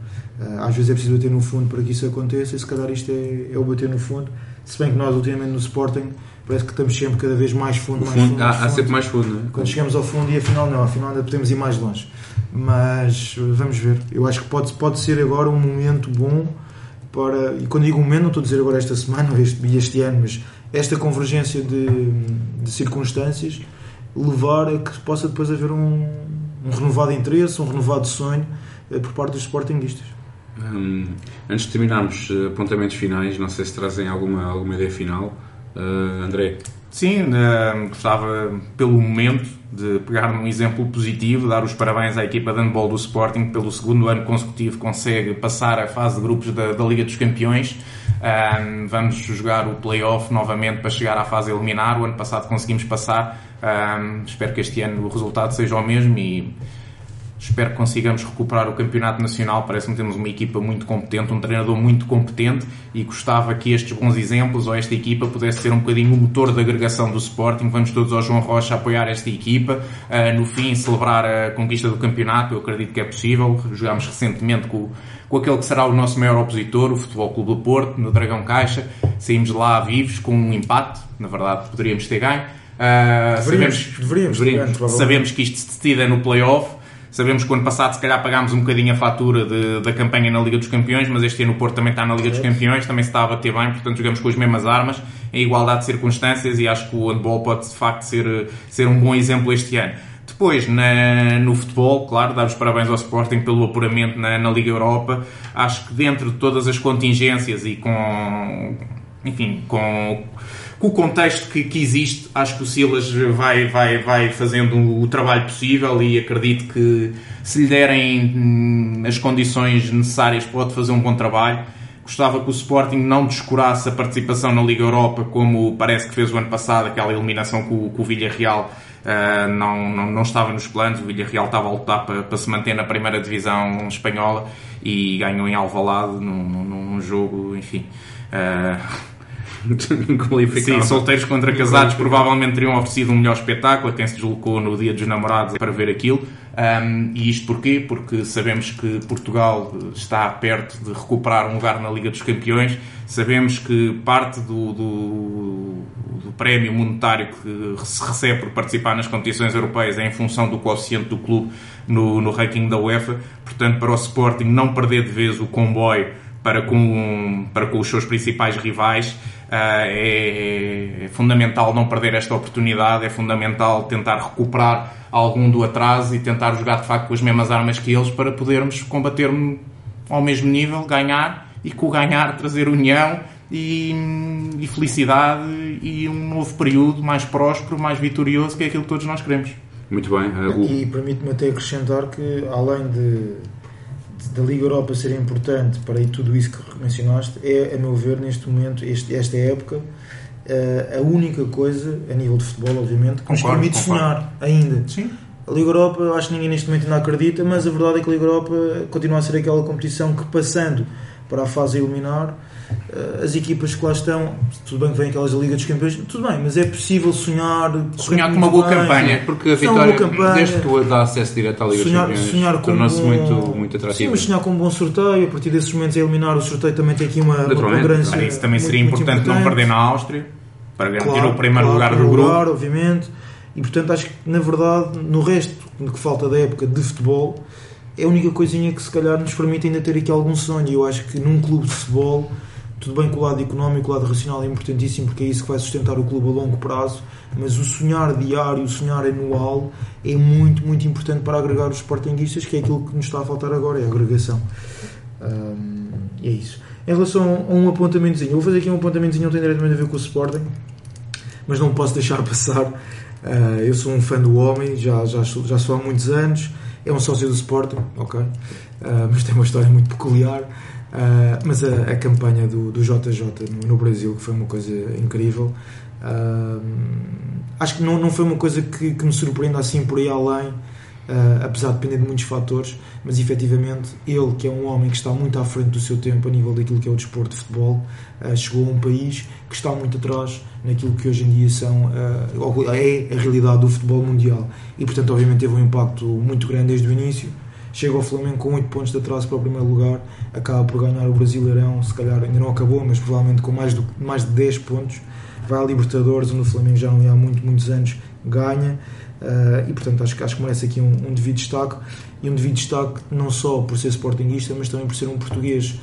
Às vezes é preciso bater no fundo para que isso aconteça e se calhar isto é, é o bater no fundo. Se bem que nós ultimamente no Sporting parece que estamos sempre cada vez mais fundo, mais fundo, fundo, há, fundo. sempre mais fundo. Não é? Quando chegamos ao fundo e afinal não, afinal ainda podemos ir mais longe. Mas vamos ver. Eu acho que pode, pode ser agora um momento bom para. E quando digo um momento, não estou a dizer agora esta semana *laughs* ou este, este ano, mas esta convergência de, de, circunstâncias levar a que possa depois haver um, um renovado interesse, um renovado sonho eh, por parte dos sportinguistas. Hum, antes de terminarmos eh, apontamentos finais, não sei se trazem alguma, alguma ideia final. Uh, André? Sim, uh, gostava, pelo momento, de pegar num exemplo positivo, dar os parabéns à equipa de handball do Sporting, pelo segundo ano consecutivo consegue passar a fase de grupos da, da Liga dos Campeões. Um, vamos jogar o playoff novamente para chegar à fase eliminar. O ano passado conseguimos passar. Um, espero que este ano o resultado seja o mesmo e Espero que consigamos recuperar o campeonato nacional. Parece-me que temos uma equipa muito competente, um treinador muito competente e gostava que estes bons exemplos ou esta equipa pudesse ser um bocadinho o motor da agregação do Sporting. Vamos todos ao João Rocha apoiar esta equipa. Uh, no fim, celebrar a conquista do campeonato. Eu acredito que é possível. Jogámos recentemente com, com aquele que será o nosso maior opositor, o Futebol Clube do Porto, no Dragão Caixa. Saímos lá vivos com um empate. Na verdade, poderíamos ter ganho. Uh, deveríamos, sabemos, deveríamos, deveríamos sabemos que isto se decide no play-off Sabemos que o ano passado, se calhar, pagámos um bocadinho a fatura de, da campanha na Liga dos Campeões, mas este ano o Porto também está na Liga dos Campeões, também se está a bater bem, portanto jogamos com as mesmas armas, em igualdade de circunstâncias, e acho que o handball pode de facto ser, ser um bom exemplo este ano. Depois, na, no futebol, claro, dar os parabéns ao Sporting pelo apuramento na, na Liga Europa. Acho que dentro de todas as contingências e com, enfim, com com o contexto que, que, existe, acho que o Silas vai, vai, vai fazendo o trabalho possível e acredito que se lhe derem hum, as condições necessárias pode fazer um bom trabalho. Gostava que o Sporting não descurasse a participação na Liga Europa como parece que fez o ano passado, aquela eliminação com, com o Villarreal uh, não, não, não estava nos planos. O Villarreal estava a lutar para, para se manter na primeira divisão espanhola e ganhou em Alvalade num, num, num jogo, enfim... Uh, *laughs* Sim, solteiros contra casados provavelmente teriam oferecido um melhor espetáculo a quem se deslocou no dia dos namorados para ver aquilo. Um, e isto porquê? Porque sabemos que Portugal está perto de recuperar um lugar na Liga dos Campeões. Sabemos que parte do, do, do prémio monetário que se recebe por participar nas competições europeias é em função do coeficiente do clube no, no ranking da UEFA. Portanto, para o Sporting não perder de vez o comboio para com, para com os seus principais rivais é, é, fundamental não perder esta oportunidade, é fundamental tentar recuperar algum do atraso e tentar jogar de facto com as mesmas armas que eles para podermos combater ao mesmo nível, ganhar e com o ganhar trazer união e, e, felicidade e um novo período mais próspero, mais vitorioso, que é aquilo que todos nós queremos. Muito bem. Uh, e permite-me até acrescentar que, além de, da Liga Europa ser importante para tudo isso que mencionaste, é, a meu ver, neste momento, este, esta época, uh, a única coisa, a nível de futebol, obviamente, que nos permite sonhar ainda. Sim. A Liga Europa, eu acho que ninguém neste momento ainda acredita, mas a verdade é que a Liga Europa continua a ser aquela competição que, passando para a fase a eliminar, eh, as equipas que lá estão, tudo bem que vem aquelas da Liga dos Campeões, tudo bem, mas é possível sonhar. Sonhar com uma boa bem, campanha, porque a vitória, campanha, desde que dá acesso direto à Liga sonhar, dos Campeões, tornou-se muito, muito atrativo. Sim, mas sonhar com um bom sorteio, a partir desses momentos a eliminar o sorteio também tem aqui uma, uma congruência. Ah, isso também seria muito, importante, muito importante, não perder na Áustria, para garantir claro, o primeiro claro, lugar do grupo. Lugar, obviamente, e portanto acho que na verdade, no resto que falta da época de futebol, é a única coisinha que se calhar nos permite ainda ter aqui algum sonho. Eu acho que num clube de futebol tudo bem que o lado económico, o lado racional é importantíssimo porque é isso que vai sustentar o clube a longo prazo, mas o sonhar diário, o sonhar anual é muito, muito importante para agregar os sportinguistas, que é aquilo que nos está a faltar agora, é a agregação. Hum, é isso. Em relação a um apontamentozinho, vou fazer aqui um apontamentozinho, não tem diretamente a ver com o Sporting, mas não posso deixar *laughs* passar. Uh, eu sou um fã do homem, já, já, já sou há muitos anos, é um sócio do Sporting, ok? Uh, mas tem uma história muito peculiar. Uh, mas a, a, campanha do, do JJ no, no, Brasil, que foi uma coisa incrível, uh, acho que não, não foi uma coisa que, que me surpreenda assim por aí além, uh, apesar de depender de muitos fatores, mas efetivamente ele, que é um homem que está muito à frente do seu tempo a nível daquilo que é o desporto de futebol, chegou a um país que está muito atrás naquilo que hoje em dia são, é a realidade do futebol mundial. E, portanto, obviamente teve um impacto muito grande desde o início chega ao Flamengo com 8 pontos de atraso para o primeiro lugar, acaba por ganhar o Brasileirão, se calhar ainda não acabou, mas provavelmente com mais de, mais de 10 pontos, vai à Libertadores, onde o Flamengo já não há muito, muitos anos, ganha, uh, e portanto acho, acho que merece aqui um, um devido destaque, e um devido destaque não só por ser sportinguista, mas também por ser um português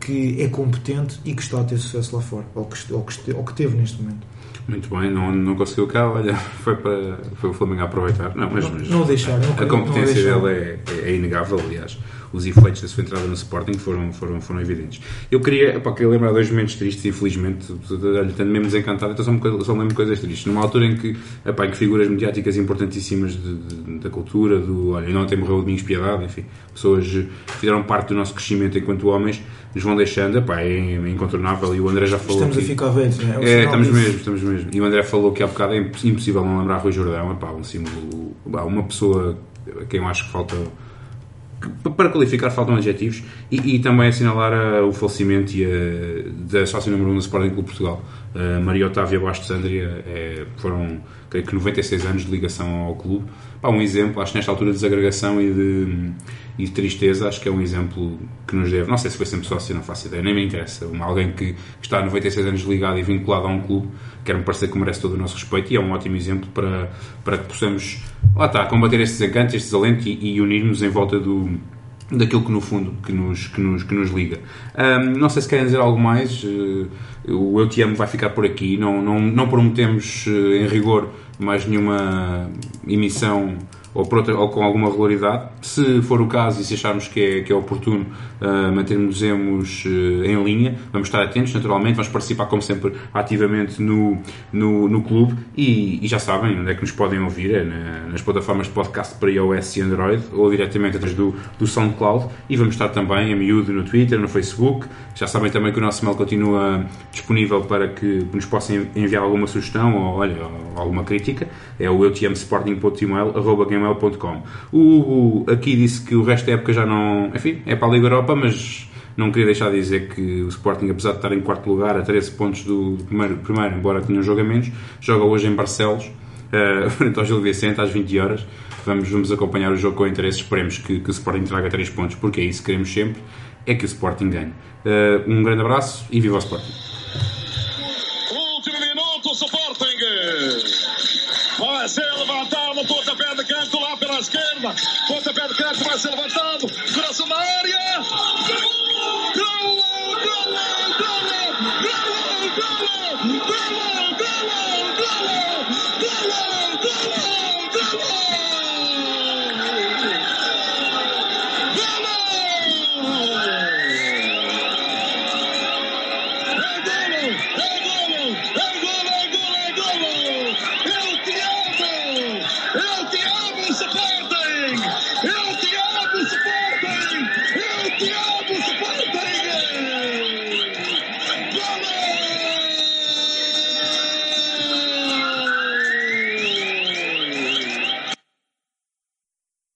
que é competente e que está a ter sucesso lá fora, ou que, ou que, ou que teve neste momento. Muito bem, não, não conseguiu cá, olha, *laughs* foi, para, foi o Flamengo a aproveitar. Não, mas, mas não deixar, não, a competência dele é, é, é, inegável, aliás. Os efeitos da sua entrada no Sporting foram, foram, foram evidentes. Eu queria, pá, queria lembrar dois momentos tristes, infelizmente, tendo mesmo desencantado, então só, só me lembro coisas tristes. Numa altura em que, epá, que figuras mediáticas importantíssimas de, de, da cultura, do, olha, não tem morreu de Domingos Piedade, enfim, pessoas que fizeram parte do nosso crescimento enquanto homens, nos vão deixando, epá, é, incontornável. E o André já falou. Estamos aqui, a ficar velhos, não é? É, estamos mesmo, estamos mesmo. E o André falou que há bocado é impossível não lembrar Rui Jordão, epá, um símbolo, uma pessoa a quem eu acho que falta. Para qualificar, faltam adjetivos e, e também assinalar uh, o falecimento e, uh, da sócia número 1 um do Sporting Clube Portugal, uh, Maria Otávia Bastos Andria. É, foram, creio que, 96 anos de ligação ao clube. Pá, um exemplo, acho que nesta altura de desagregação e de e de tristeza, acho que é um exemplo que nos deve. Não sei se foi sempre sócio, não faço ideia, nem me interessa. Um, alguém que está há 96 anos ligado e vinculado a um clube, quer-me parecer que merece todo o nosso respeito e é um ótimo exemplo para, para que possamos, lá está, combater estes encantos, estes alentos e, e unirmos em volta do, daquilo que no fundo que nos, que nos, que nos liga. Um, não sei se querem dizer algo mais. Uh, o Eu Te Amo vai ficar por aqui. Não, não, não prometemos, uh, em rigor, mais nenhuma emissão ou, outra, ou, com alguma regularidade. Se for o caso e se acharmos que é, que é oportuno uh, mantermos uh, em linha, vamos estar atentos, naturalmente, vamos participar, como sempre, ativamente no, no, no clube e, e, já sabem onde é que nos podem ouvir, é na, nas plataformas de podcast para iOS e Android ou diretamente através do, do SoundCloud e vamos estar também a miúdo no Twitter, no Facebook. Já sabem também que o nosso mail continua disponível para que nos possam enviar alguma sugestão ou olha, alguma crítica. É o eutmsporting.email.com gmail.com. O Hugo aqui disse que o resto da época já não. Enfim, é para a Liga Europa, mas não queria deixar de dizer que o Sporting, apesar de estar em quarto lugar, a 13 pontos do, do primeiro, primeiro, embora tenha um jogo a menos, joga hoje em Barcelos, uh, *laughs* frente ao Gil Vicente, às 20 horas. Vamos, vamos acompanhar o jogo com interesse. Esperemos que, que o Sporting traga 3 pontos, porque é isso que queremos sempre: é que o Sporting ganhe. Uh, um grande abraço e viva o Sporting! Último minuto, Sporting! Vai esquerda. Ponta pé do canto, vai ser levantado. Coração na área. Gol! Gol! Gol! Gol!